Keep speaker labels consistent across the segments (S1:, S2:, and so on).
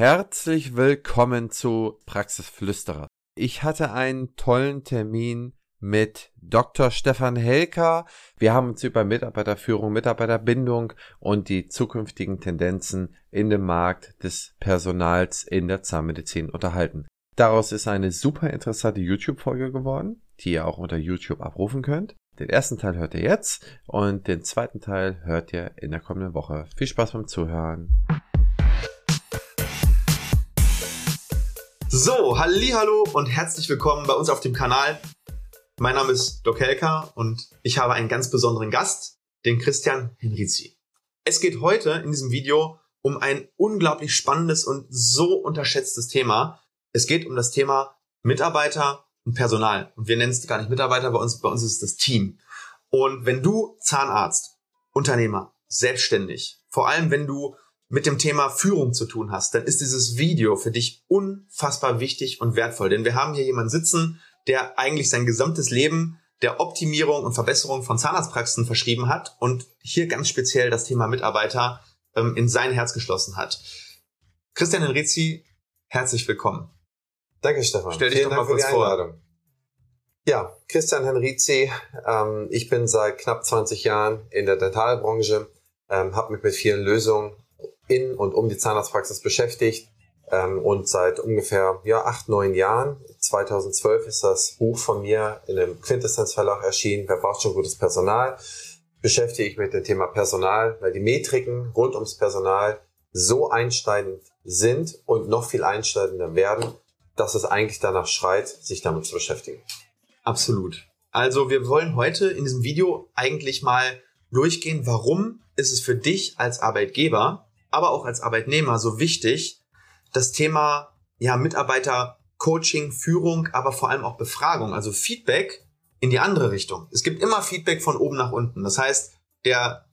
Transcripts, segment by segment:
S1: Herzlich willkommen zu Praxisflüsterer. Ich hatte einen tollen Termin mit Dr. Stefan Helker. Wir haben uns über Mitarbeiterführung, Mitarbeiterbindung und die zukünftigen Tendenzen in dem Markt des Personals in der Zahnmedizin unterhalten. Daraus ist eine super interessante YouTube-Folge geworden, die ihr auch unter YouTube abrufen könnt. Den ersten Teil hört ihr jetzt und den zweiten Teil hört ihr in der kommenden Woche. Viel Spaß beim Zuhören.
S2: So, hallo und herzlich willkommen bei uns auf dem Kanal. Mein Name ist Doc Helka und ich habe einen ganz besonderen Gast, den Christian Henrizi. Es geht heute in diesem Video um ein unglaublich spannendes und so unterschätztes Thema. Es geht um das Thema Mitarbeiter und Personal. Und wir nennen es gar nicht Mitarbeiter, bei uns, bei uns ist es das Team. Und wenn du Zahnarzt, Unternehmer, selbstständig, vor allem wenn du mit dem Thema Führung zu tun hast, dann ist dieses Video für dich unfassbar wichtig und wertvoll. Denn wir haben hier jemanden sitzen, der eigentlich sein gesamtes Leben der Optimierung und Verbesserung von Zahnarztpraxen verschrieben hat und hier ganz speziell das Thema Mitarbeiter ähm, in sein Herz geschlossen hat. Christian Henrizi, herzlich willkommen.
S3: Danke, Stefan.
S2: Stell dich
S3: Vielen
S2: doch
S3: Dank
S2: mal kurz vor.
S3: Ja, Christian Henrizi. Ähm, ich bin seit knapp 20 Jahren in der Dentalbranche, ähm, habe mich mit vielen Lösungen in und um die Zahnarztpraxis beschäftigt ähm, und seit ungefähr ja, acht, neun Jahren, 2012 ist das Buch von mir in einem Quintessenz-Verlag erschienen, Wer braucht schon gutes Personal, beschäftige ich mich mit dem Thema Personal, weil die Metriken rund ums Personal so einschneidend sind und noch viel einschneidender werden, dass es eigentlich danach schreit, sich damit zu beschäftigen.
S2: Absolut. Also wir wollen heute in diesem Video eigentlich mal durchgehen, warum ist es für dich als Arbeitgeber, aber auch als Arbeitnehmer so wichtig, das Thema ja, Mitarbeiter Coaching, Führung, aber vor allem auch Befragung, also Feedback in die andere Richtung. Es gibt immer Feedback von oben nach unten. Das heißt, der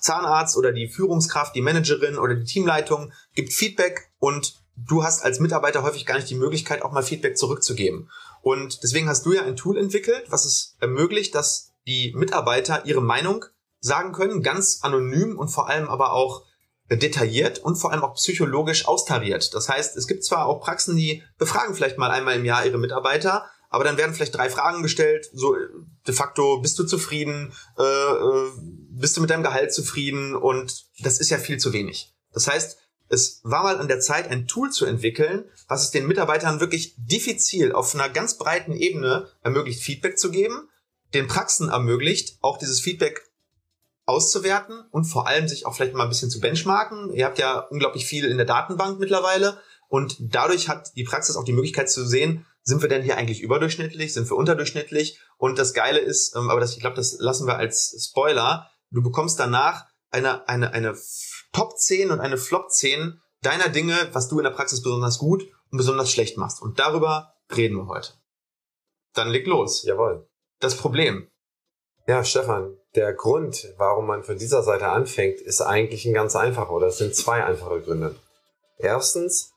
S2: Zahnarzt oder die Führungskraft, die Managerin oder die Teamleitung gibt Feedback und du hast als Mitarbeiter häufig gar nicht die Möglichkeit, auch mal Feedback zurückzugeben. Und deswegen hast du ja ein Tool entwickelt, was es ermöglicht, dass die Mitarbeiter ihre Meinung sagen können, ganz anonym und vor allem aber auch detailliert und vor allem auch psychologisch austariert. Das heißt, es gibt zwar auch Praxen, die befragen vielleicht mal einmal im Jahr ihre Mitarbeiter, aber dann werden vielleicht drei Fragen gestellt, so de facto, bist du zufrieden, äh, äh, bist du mit deinem Gehalt zufrieden und das ist ja viel zu wenig. Das heißt, es war mal an der Zeit, ein Tool zu entwickeln, was es den Mitarbeitern wirklich diffizil auf einer ganz breiten Ebene ermöglicht, Feedback zu geben, den Praxen ermöglicht, auch dieses Feedback auszuwerten und vor allem sich auch vielleicht mal ein bisschen zu benchmarken. Ihr habt ja unglaublich viel in der Datenbank mittlerweile und dadurch hat die Praxis auch die Möglichkeit zu sehen, sind wir denn hier eigentlich überdurchschnittlich, sind wir unterdurchschnittlich und das Geile ist, ähm, aber das, ich glaube, das lassen wir als Spoiler, du bekommst danach eine, eine, eine Top 10 und eine Flop 10 deiner Dinge, was du in der Praxis besonders gut und besonders schlecht machst. Und darüber reden wir heute. Dann leg los.
S3: Jawohl.
S2: Das Problem.
S3: Ja, Stefan, der Grund, warum man von dieser Seite anfängt, ist eigentlich ein ganz einfacher oder es sind zwei einfache Gründe. Erstens,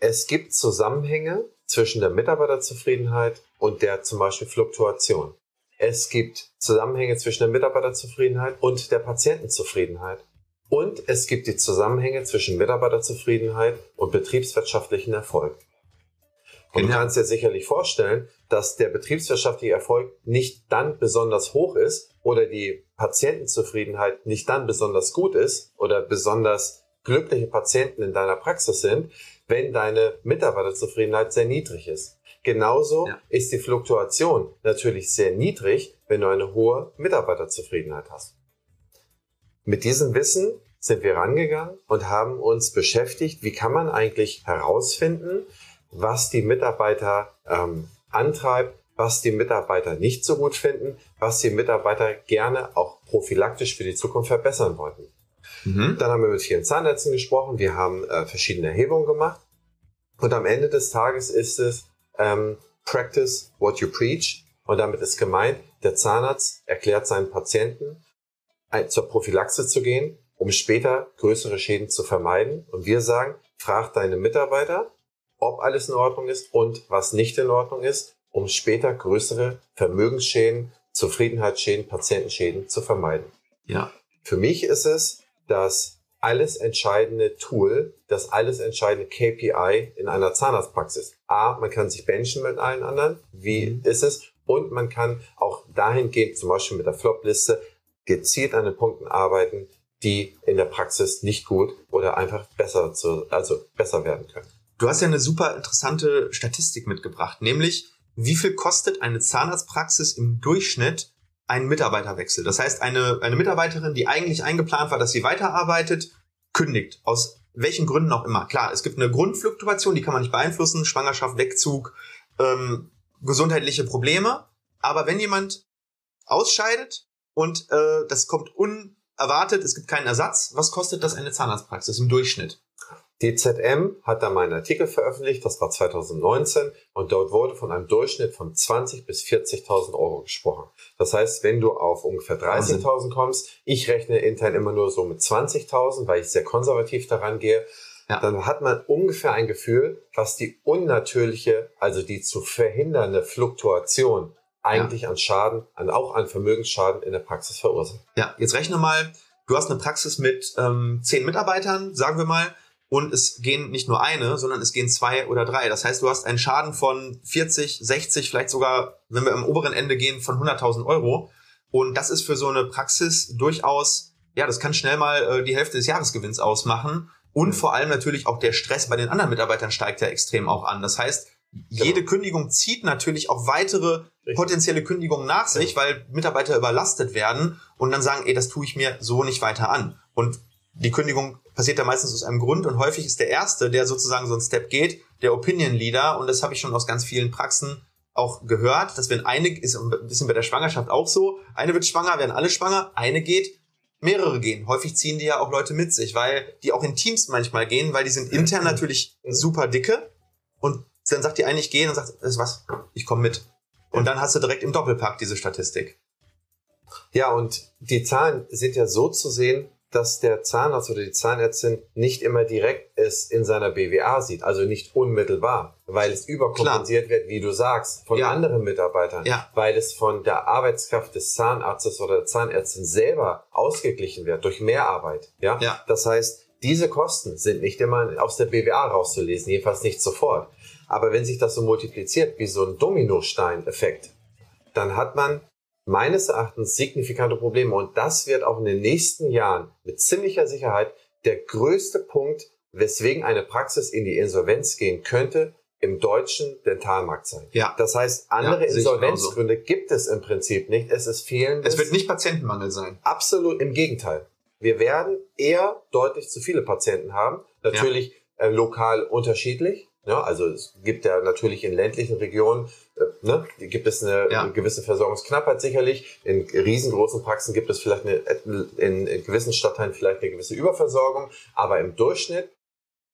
S3: es gibt Zusammenhänge zwischen der Mitarbeiterzufriedenheit und der zum Beispiel Fluktuation. Es gibt Zusammenhänge zwischen der Mitarbeiterzufriedenheit und der Patientenzufriedenheit. Und es gibt die Zusammenhänge zwischen Mitarbeiterzufriedenheit und betriebswirtschaftlichen Erfolg. Und du
S2: Genau.
S3: kannst dir sicherlich vorstellen, dass der betriebswirtschaftliche Erfolg nicht dann besonders hoch ist oder die Patientenzufriedenheit nicht dann besonders gut ist oder besonders glückliche Patienten in deiner Praxis sind, wenn deine Mitarbeiterzufriedenheit sehr niedrig ist. Genauso
S2: Ja.
S3: ist die Fluktuation natürlich sehr niedrig, wenn du eine hohe Mitarbeiterzufriedenheit hast. Mit diesem Wissen sind wir rangegangen und haben uns beschäftigt, wie kann man eigentlich herausfinden, was die Mitarbeiter ähm, antreibt, was die Mitarbeiter nicht so gut finden, was die Mitarbeiter gerne auch prophylaktisch für die Zukunft verbessern wollten.
S2: Mhm.
S3: Dann haben wir mit vielen Zahnärzten gesprochen, wir haben äh, verschiedene Erhebungen gemacht und am Ende des Tages ist es ähm, Practice what you preach und damit ist gemeint, der Zahnarzt erklärt seinen Patienten, ein- zur Prophylaxe zu gehen, um später größere Schäden zu vermeiden. Und wir sagen, frag deine Mitarbeiter, ob alles in Ordnung ist und was nicht in Ordnung ist, um später größere Vermögensschäden, Zufriedenheitsschäden, Patientenschäden zu vermeiden.
S2: Ja.
S3: Für mich ist es, dass alles entscheidende Tool, das alles entscheidende KPI in einer Zahnarztpraxis. A, man kann sich benchen mit allen anderen. Wie mhm. ist es? Und man kann auch dahingehend, zum Beispiel mit der Flop-Liste, gezielt an den Punkten arbeiten, die in der Praxis nicht gut oder einfach besser zu, also besser werden können.
S2: Du hast ja eine super interessante Statistik mitgebracht, nämlich wie viel kostet eine Zahnarztpraxis im Durchschnitt einen Mitarbeiterwechsel? Das heißt, eine, eine Mitarbeiterin, die eigentlich eingeplant war, dass sie weiterarbeitet, kündigt. Aus welchen Gründen auch immer. Klar, es gibt eine Grundfluktuation, die kann man nicht beeinflussen, Schwangerschaft, Wegzug, ähm, gesundheitliche Probleme. Aber wenn jemand ausscheidet und äh, das kommt unerwartet, es gibt keinen Ersatz, was kostet das eine Zahnarztpraxis im Durchschnitt?
S3: Die ZM hat da meinen Artikel veröffentlicht, das war 2019, und dort wurde von einem Durchschnitt von 20.000 bis 40.000 Euro gesprochen. Das heißt, wenn du auf ungefähr 30.000 kommst, ich rechne intern immer nur so mit 20.000, weil ich sehr konservativ daran gehe, ja. dann hat man ungefähr ein Gefühl, was die unnatürliche, also die zu verhindernde Fluktuation eigentlich ja. an Schaden, an, auch an Vermögensschaden in der Praxis verursacht.
S2: Ja, jetzt rechne mal, du hast eine Praxis mit ähm, zehn Mitarbeitern, sagen wir mal, und es gehen nicht nur eine, sondern es gehen zwei oder drei. Das heißt, du hast einen Schaden von 40, 60, vielleicht sogar, wenn wir am oberen Ende gehen, von 100.000 Euro. Und das ist für so eine Praxis durchaus, ja, das kann schnell mal äh, die Hälfte des Jahresgewinns ausmachen. Und vor allem natürlich auch der Stress bei den anderen Mitarbeitern steigt ja extrem auch an. Das heißt, genau. jede Kündigung zieht natürlich auch weitere potenzielle Kündigungen nach sich, weil Mitarbeiter überlastet werden und dann sagen, ey, das tue ich mir so nicht weiter an. Und die Kündigung passiert da meistens aus einem Grund und häufig ist der Erste, der sozusagen so einen Step geht, der Opinion Leader und das habe ich schon aus ganz vielen Praxen auch gehört, dass wenn eine, ist ein bisschen bei der Schwangerschaft auch so, eine wird schwanger, werden alle schwanger, eine geht, mehrere gehen. Häufig ziehen die ja auch Leute mit sich, weil die auch in Teams manchmal gehen, weil die sind intern natürlich super dicke und dann sagt die eine, ich gehe und sagt, das ist was, ich komme mit. Und dann hast du direkt im Doppelpack diese Statistik.
S3: Ja, und die Zahlen sind ja so zu sehen, dass der Zahnarzt oder die Zahnärztin nicht immer direkt es in seiner BWA sieht, also nicht unmittelbar, weil es überkompensiert Klar. wird, wie du sagst, von ja. anderen Mitarbeitern, ja. weil es von der Arbeitskraft des Zahnarztes oder der Zahnärztin selber ausgeglichen wird durch Mehrarbeit. Ja? ja. Das heißt, diese Kosten sind nicht immer aus der BWA rauszulesen, jedenfalls nicht sofort. Aber wenn sich das so multipliziert wie so ein Dominostein-Effekt, dann hat man meines Erachtens signifikante Probleme. Und das wird auch in den nächsten Jahren mit ziemlicher Sicherheit der größte Punkt, weswegen eine Praxis in die Insolvenz gehen könnte, im deutschen Dentalmarkt sein. Ja. Das heißt, andere ja, Insolvenzgründe gibt es im Prinzip nicht. Es ist fehlendes.
S2: Es wird nicht Patientenmangel sein.
S3: Absolut im Gegenteil. Wir werden eher deutlich zu viele Patienten haben. Natürlich ja. äh, lokal unterschiedlich. Ja, also es gibt ja natürlich in ländlichen Regionen, äh, ne, gibt es eine, ja. gewisse Versorgungsknappheit sicherlich. In riesengroßen Praxen gibt es vielleicht eine, in, in gewissen Stadtteilen vielleicht eine gewisse Überversorgung, aber im Durchschnitt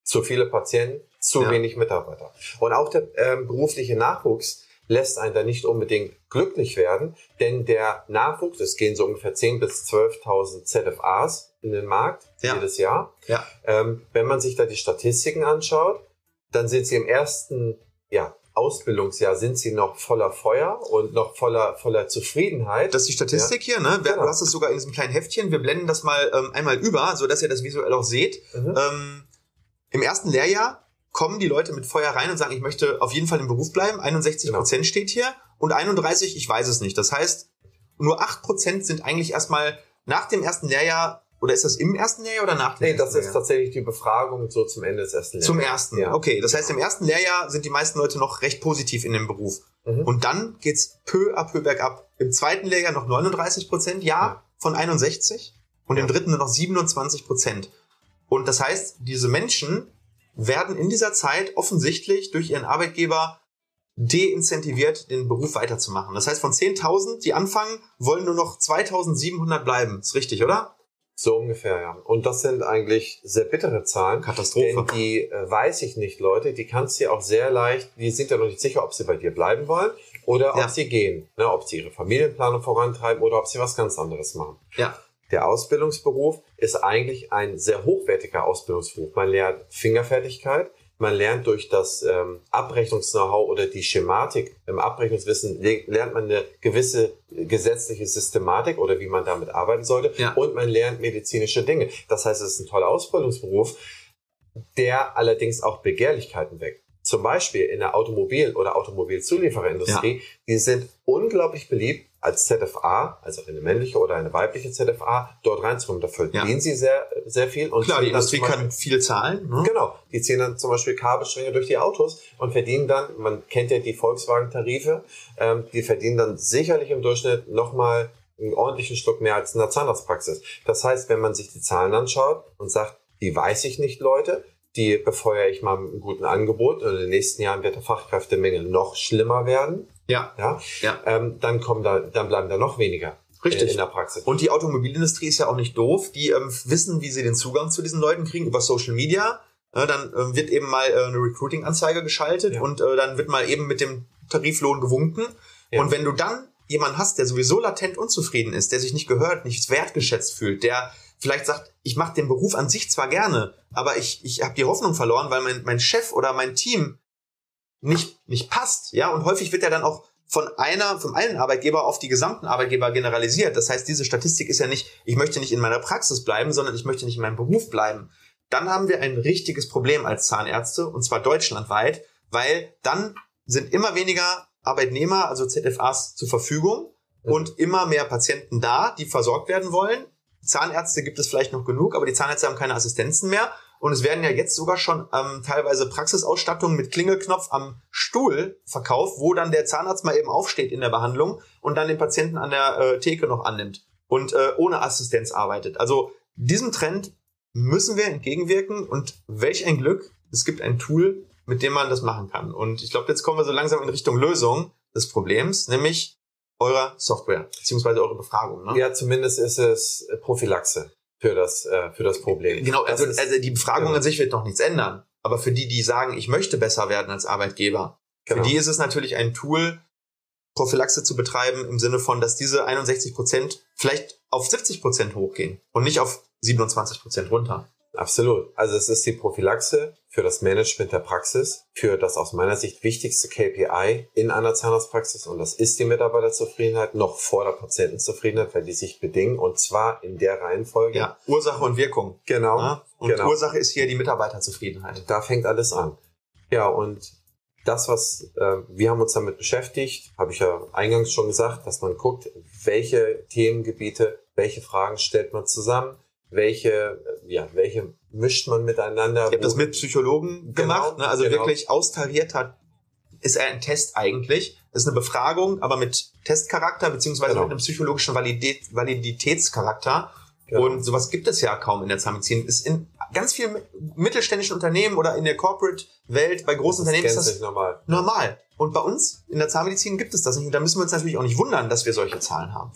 S3: zu viele Patienten, zu ja. wenig Mitarbeiter. Und auch der ähm, berufliche Nachwuchs lässt einen da nicht unbedingt glücklich werden, denn der Nachwuchs, es gehen so ungefähr 10.000 bis 12.000 ZFAs in den Markt ja. jedes Jahr. Ja. Ähm, wenn man sich da die Statistiken anschaut, dann sind sie im ersten ja, Ausbildungsjahr sind sie noch voller Feuer und noch voller voller Zufriedenheit.
S2: Das ist die Statistik ja. hier, ne? Genau. Du hast es sogar in diesem kleinen Heftchen. Wir blenden das mal ähm, einmal über, so dass ihr das visuell auch seht. Mhm. Ähm, Im ersten Lehrjahr kommen die Leute mit Feuer rein und sagen, ich möchte auf jeden Fall im Beruf bleiben. 61 genau. Prozent steht hier und 31, ich weiß es nicht. Das heißt, nur 8 Prozent sind eigentlich erstmal nach dem ersten Lehrjahr oder ist das im ersten Lehrjahr oder nach dem
S3: Nee, das ist tatsächlich die Befragung so zum Ende des ersten
S2: Lehrjahres. Zum ersten, ja. okay. Das heißt, im ersten Lehrjahr sind die meisten Leute noch recht positiv in dem Beruf. Mhm. Und dann geht's peu à peu bergab. Im zweiten Lehrjahr noch 39 Prozent, ja, ja, von 61. Und ja. im dritten nur noch 27 Prozent. Und das heißt, diese Menschen werden in dieser Zeit offensichtlich durch ihren Arbeitgeber deincentiviert, den Beruf weiterzumachen. Das heißt, von 10.000, die anfangen, wollen nur noch 2.700 bleiben. Ist richtig, oder?
S3: So ungefähr, ja. Und das sind eigentlich sehr bittere Zahlen.
S2: Katastrophe.
S3: Denn die äh, weiß ich nicht, Leute. Die kannst du ja auch sehr leicht, die sind ja noch nicht sicher, ob sie bei dir bleiben wollen oder ja. ob sie gehen. Ne, ob sie ihre Familienplanung vorantreiben oder ob sie was ganz anderes machen.
S2: Ja.
S3: Der Ausbildungsberuf ist eigentlich ein sehr hochwertiger Ausbildungsberuf. Man lernt Fingerfertigkeit, Man lernt durch das ähm, Abrechnungs-Know-how oder die Schematik im Abrechnungswissen, lernt man eine gewisse gesetzliche Systematik oder wie man damit arbeiten sollte. Ja. Und man lernt medizinische Dinge. Das heißt, es ist ein toller Ausbildungsberuf, der allerdings auch Begehrlichkeiten weckt zum Beispiel in der Automobil- oder Automobilzuliefererindustrie, ja. die sind unglaublich beliebt, als ZFA, also eine männliche oder eine weibliche ZFA, dort reinzukommen. Da verdienen ja. sie sehr, sehr viel.
S2: Und Klar, die Industrie Beispiel, kann viel zahlen.
S3: Ne? Genau. Die ziehen dann zum Beispiel Kabelstränge durch die Autos und verdienen dann, man kennt ja die Volkswagen-Tarife, ähm, die verdienen dann sicherlich im Durchschnitt nochmal einen ordentlichen Stück mehr als in der Zahnarztpraxis. Das heißt, wenn man sich die Zahlen anschaut und sagt, die weiß ich nicht, Leute, die befeuere ich mal mit einem guten Angebot und in den nächsten Jahren wird der Fachkräftemangel noch schlimmer werden.
S2: Ja.
S3: Ja. ja. Ähm, dann kommen da, dann bleiben da noch weniger.
S2: Richtig. In der Praxis. Und die Automobilindustrie ist ja auch nicht doof. Die ähm, wissen, wie sie den Zugang zu diesen Leuten kriegen über Social Media. Äh, dann äh, wird eben mal äh, eine Recruiting-Anzeige geschaltet ja. und äh, dann wird mal eben mit dem Tariflohn gewunken. Ja. Und wenn du dann jemanden hast, der sowieso latent unzufrieden ist, der sich nicht gehört, nicht wertgeschätzt fühlt, der vielleicht sagt, ich mache den Beruf an sich zwar gerne, aber ich, ich habe die Hoffnung verloren, weil mein, mein Chef oder mein Team nicht, nicht passt. Ja, und häufig wird er dann auch von einer, von einen Arbeitgeber auf die gesamten Arbeitgeber generalisiert. Das heißt, diese Statistik ist ja nicht, ich möchte nicht in meiner Praxis bleiben, sondern ich möchte nicht in meinem Beruf bleiben. Dann haben wir ein richtiges Problem als Zahnärzte, und zwar deutschlandweit, weil dann sind immer weniger Arbeitnehmer, also ZFAs zur Verfügung und immer mehr Patienten da, die versorgt werden wollen. Zahnärzte gibt es vielleicht noch genug, aber die Zahnärzte haben keine Assistenzen mehr. Und es werden ja jetzt sogar schon ähm, teilweise Praxisausstattungen mit Klingelknopf am Stuhl verkauft, wo dann der Zahnarzt mal eben aufsteht in der Behandlung und dann den Patienten an der äh, Theke noch annimmt und äh, ohne Assistenz arbeitet. Also diesem Trend müssen wir entgegenwirken und welch ein Glück, es gibt ein Tool, mit dem man das machen kann. Und ich glaube, jetzt kommen wir so langsam in Richtung Lösung des Problems, nämlich eurer Software, beziehungsweise eure Befragung.
S3: Ne? Ja, zumindest ist es Prophylaxe für das, äh, für das Problem.
S2: Genau, also, ist, also die Befragung genau. an sich wird noch nichts ändern. Aber für die, die sagen, ich möchte besser werden als Arbeitgeber, genau. für die ist es natürlich ein Tool, Prophylaxe zu betreiben im Sinne von, dass diese 61 Prozent vielleicht auf 70 Prozent hochgehen und nicht auf 27 Prozent runter.
S3: Absolut. Also es ist die Prophylaxe für das Management der Praxis, für das aus meiner Sicht wichtigste KPI in einer Zahnarztpraxis und das ist die Mitarbeiterzufriedenheit noch vor der Patientenzufriedenheit, weil die sich bedingen und zwar in der Reihenfolge. Ja,
S2: Ursache und Wirkung.
S3: Genau.
S2: Ja? Und
S3: genau.
S2: Ursache ist hier die Mitarbeiterzufriedenheit.
S3: Da fängt alles an. Ja, und das, was äh, wir haben uns damit beschäftigt, habe ich ja eingangs schon gesagt, dass man guckt, welche Themengebiete, welche Fragen stellt man zusammen, welche, ja, welche mischt man miteinander.
S2: Ich habe das mit Psychologen genau, gemacht, ne? also genau. wirklich austariert hat, ist er ein Test eigentlich. Das ist eine Befragung, aber mit Testcharakter, beziehungsweise genau. mit einem psychologischen Validät, Validitätscharakter. Genau. Und sowas gibt es ja kaum in der Zahnmedizin. Ist in ganz vielen mittelständischen Unternehmen oder in der Corporate-Welt, bei großen das Unternehmen ist das
S3: normal.
S2: normal. Und bei uns in der Zahnmedizin gibt es das nicht. Und da müssen wir uns natürlich auch nicht wundern, dass wir solche Zahlen haben.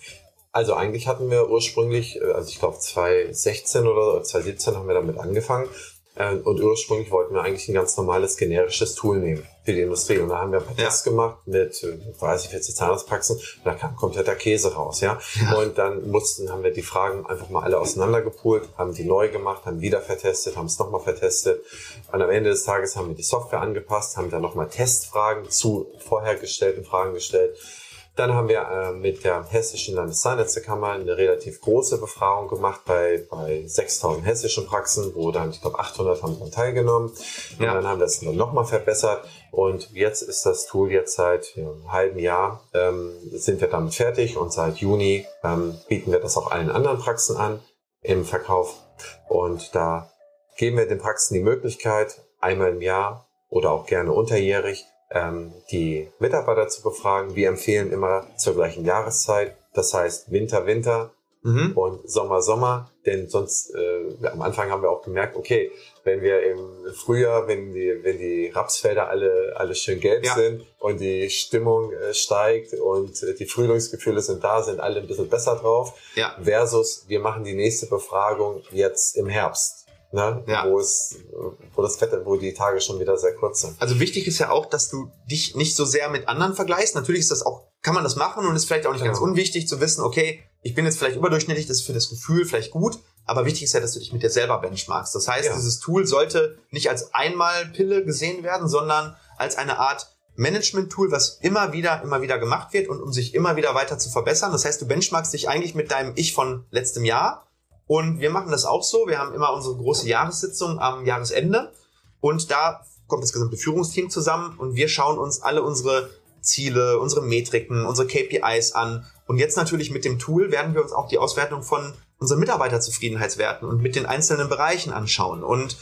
S3: Also eigentlich hatten wir ursprünglich, äh, also ich glaube 2016 oder 2017 haben wir damit angefangen. Äh, und ursprünglich wollten wir eigentlich ein ganz normales generisches Tool nehmen für die Industrie. Und da haben wir ein paar Tests ja. gemacht mit 30, 40 Zahnarztpraxen. Und da kam kompletter Käse raus, ja? ja. Und dann mussten, haben wir die Fragen einfach mal alle auseinandergepult, haben die neu gemacht, haben wieder vertestet, haben es nochmal vertestet. Und am Ende des Tages haben wir die Software angepasst, haben dann nochmal Testfragen zu vorher gestellten Fragen gestellt dann haben wir äh, mit der Hessischen Landeszahnärztekammer eine relativ große Befragung gemacht bei, bei 6000 hessischen Praxen, wo dann, ich glaube, 800 haben daran teilgenommen. Und ja. dann haben wir das nochmal verbessert. Und jetzt ist das Tool jetzt seit ja, einem halben Jahr, ähm, sind wir damit fertig und seit Juni ähm, bieten wir das auch allen anderen Praxen an im Verkauf. Und da geben wir den Praxen die Möglichkeit, einmal im Jahr oder auch gerne unterjährig ähm, die Mitarbeiter zu befragen. Wir empfehlen immer zur gleichen Jahreszeit, das heißt Winter, Winter mhm. und Sommer, Sommer, denn sonst äh, am Anfang haben wir auch gemerkt, okay, wenn wir im Frühjahr, wenn die, wenn die Rapsfelder alle, alle schön gelb ja. sind und die Stimmung äh, steigt und äh, die Frühlingsgefühle sind da, sind alle ein bisschen besser drauf,
S2: ja.
S3: versus wir machen die nächste Befragung jetzt im Herbst ne? ja. wo es, wo das Wetter, wo die Tage schon wieder sehr kurz sind.
S2: Also wichtig ist ja auch, dass du dich nicht so sehr mit anderen vergleichst. Natürlich ist das auch, kann man das machen und ist vielleicht auch nicht genau. ganz unwichtig zu wissen, okay, ich bin jetzt vielleicht überdurchschnittlich, das ist für das Gefühl vielleicht gut, Aber wichtig ist ja, dass du dich mit dir selber benchmarkst. Das heißt, ja. dieses Tool sollte nicht als Einmalpille gesehen werden, sondern als eine Art Management-Tool, was immer wieder, immer wieder gemacht wird und um sich immer wieder weiter zu verbessern. Das heißt, du benchmarkst dich eigentlich mit deinem Ich von letztem Jahr. Und wir machen das auch so. Wir haben immer unsere große Jahressitzung am Jahresende. Und da kommt das gesamte Führungsteam zusammen und wir schauen uns alle unsere Ziele, unsere Metriken, unsere KPIs an. Und jetzt natürlich mit dem Tool werden wir uns auch die Auswertung von unseren Mitarbeiterzufriedenheitswerten und mit den einzelnen Bereichen anschauen. Und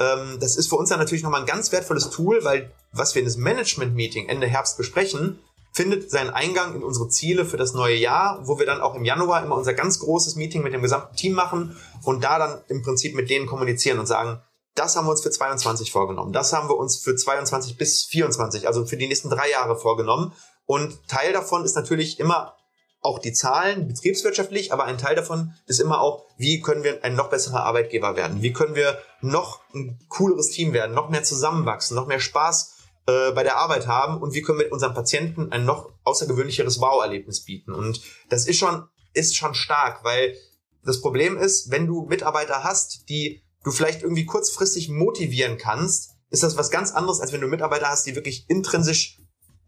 S2: ähm, das ist für uns dann natürlich nochmal ein ganz wertvolles Tool, weil was wir in diesem Management-Meeting Ende Herbst besprechen, findet seinen Eingang in unsere Ziele für das neue Jahr, wo wir dann auch im Januar immer unser ganz großes Meeting mit dem gesamten Team machen und da dann im Prinzip mit denen kommunizieren und sagen, das haben wir uns für 22 vorgenommen. Das haben wir uns für 22 bis 24, also für die nächsten drei Jahre vorgenommen. Und Teil davon ist natürlich immer auch die Zahlen betriebswirtschaftlich, aber ein Teil davon ist immer auch, wie können wir ein noch besserer Arbeitgeber werden? Wie können wir noch ein cooleres Team werden, noch mehr zusammenwachsen, noch mehr Spaß äh, bei der Arbeit haben und wie können wir unseren Patienten ein noch außergewöhnlicheres Wow-Erlebnis bieten? Und das ist schon, ist schon stark, weil das Problem ist, wenn du Mitarbeiter hast, die du vielleicht irgendwie kurzfristig motivieren kannst, ist das was ganz anderes, als wenn du Mitarbeiter hast, die wirklich intrinsisch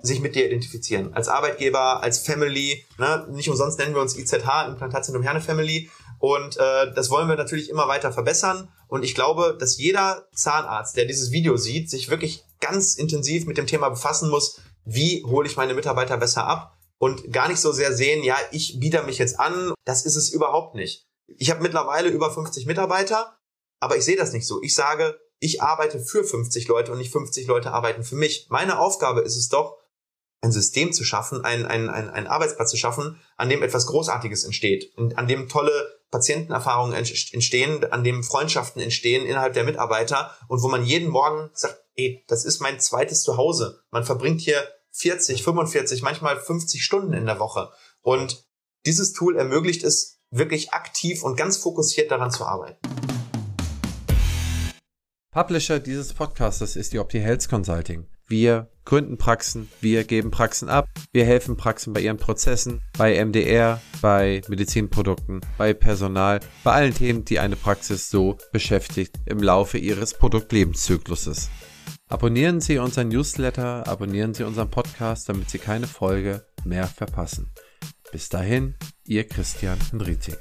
S2: sich mit dir identifizieren. Als Arbeitgeber, als Family. Ne? Nicht umsonst nennen wir uns IZH, Implantatzentrum Herne Family. Und äh, das wollen wir natürlich immer weiter verbessern. Und ich glaube, dass jeder Zahnarzt, der dieses Video sieht, sich wirklich ganz intensiv mit dem Thema befassen muss, wie hole ich meine Mitarbeiter besser ab und gar nicht so sehr sehen, ja, ich biete mich jetzt an. Das ist es überhaupt nicht. Ich habe mittlerweile über 50 Mitarbeiter aber ich sehe das nicht so. Ich sage, ich arbeite für 50 Leute und nicht 50 Leute arbeiten für mich. Meine Aufgabe ist es doch, ein System zu schaffen, einen, einen, einen Arbeitsplatz zu schaffen, an dem etwas Großartiges entsteht, an dem tolle Patientenerfahrungen entstehen, an dem Freundschaften entstehen innerhalb der Mitarbeiter und wo man jeden Morgen sagt, ey, das ist mein zweites Zuhause. Man verbringt hier 40, 45, manchmal 50 Stunden in der Woche. Und dieses Tool ermöglicht es, wirklich aktiv und ganz fokussiert daran zu arbeiten.
S1: Publisher dieses Podcastes ist die Opti Health Consulting. Wir gründen Praxen, wir geben Praxen ab, wir helfen Praxen bei ihren Prozessen, bei MDR, bei Medizinprodukten, bei Personal, bei allen Themen, die eine Praxis so beschäftigt im Laufe ihres Produktlebenszykluses. Abonnieren Sie unseren Newsletter, abonnieren Sie unseren Podcast, damit Sie keine Folge mehr verpassen. Bis dahin, Ihr Christian Henrizi.